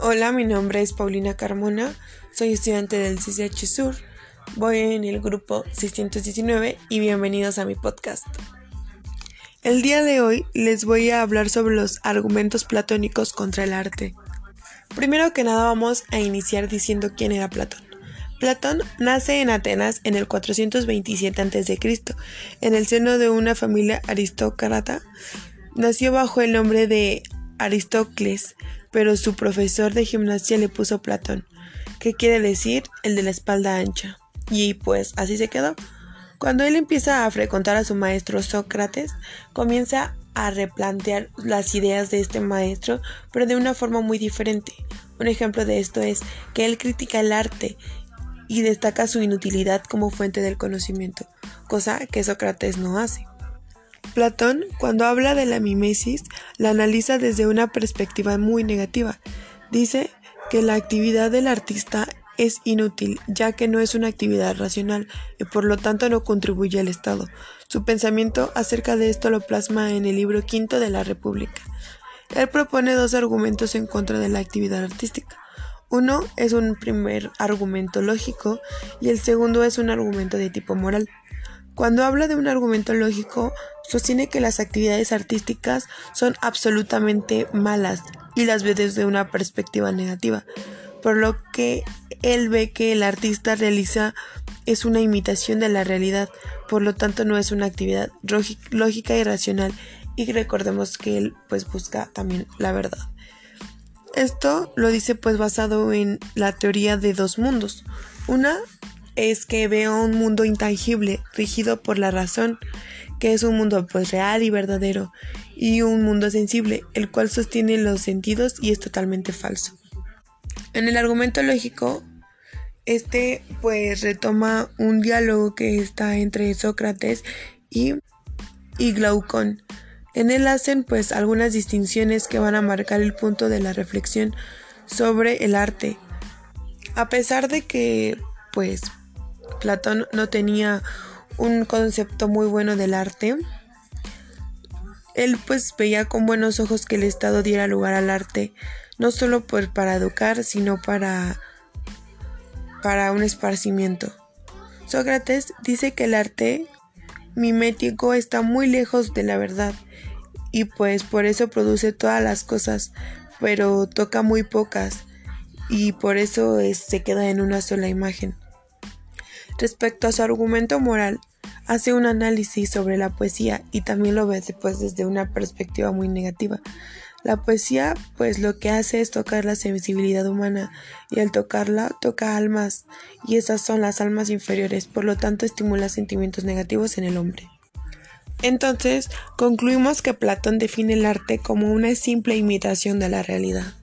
Hola, mi nombre es Paulina Carmona, soy estudiante del CCH Sur, voy en el grupo 619 y bienvenidos a mi podcast. El día de hoy les voy a hablar sobre los argumentos platónicos contra el arte. Primero que nada vamos a iniciar diciendo quién era Platón. Platón nace en Atenas en el 427 a.C., en el seno de una familia aristócrata. Nació bajo el nombre de Aristócles, pero su profesor de gimnasia le puso Platón, que quiere decir el de la espalda ancha. Y pues así se quedó. Cuando él empieza a frecuentar a su maestro Sócrates, comienza a replantear las ideas de este maestro, pero de una forma muy diferente. Un ejemplo de esto es que él critica el arte y destaca su inutilidad como fuente del conocimiento, cosa que Sócrates no hace. Platón, cuando habla de la mimesis, la analiza desde una perspectiva muy negativa. Dice que la actividad del artista es inútil, ya que no es una actividad racional y por lo tanto no contribuye al Estado. Su pensamiento acerca de esto lo plasma en el libro quinto de la República. Él propone dos argumentos en contra de la actividad artística. Uno es un primer argumento lógico y el segundo es un argumento de tipo moral. Cuando habla de un argumento lógico, sostiene que las actividades artísticas son absolutamente malas y las ve desde una perspectiva negativa, por lo que él ve que el artista realiza es una imitación de la realidad, por lo tanto no es una actividad lógica y racional y recordemos que él pues busca también la verdad. Esto lo dice pues basado en la teoría de dos mundos. Una es que veo un mundo intangible, rigido por la razón, que es un mundo pues real y verdadero, y un mundo sensible, el cual sostiene los sentidos y es totalmente falso. En el argumento lógico, este pues retoma un diálogo que está entre Sócrates y, y Glaucón. En él hacen pues algunas distinciones que van a marcar el punto de la reflexión sobre el arte. A pesar de que pues Platón no tenía un concepto muy bueno del arte. Él pues veía con buenos ojos que el Estado diera lugar al arte, no solo por, para educar, sino para, para un esparcimiento. Sócrates dice que el arte mimético está muy lejos de la verdad y pues por eso produce todas las cosas, pero toca muy pocas y por eso se queda en una sola imagen. Respecto a su argumento moral, hace un análisis sobre la poesía y también lo ve después desde una perspectiva muy negativa. La poesía, pues lo que hace es tocar la sensibilidad humana y al tocarla toca almas y esas son las almas inferiores, por lo tanto estimula sentimientos negativos en el hombre. Entonces, concluimos que Platón define el arte como una simple imitación de la realidad.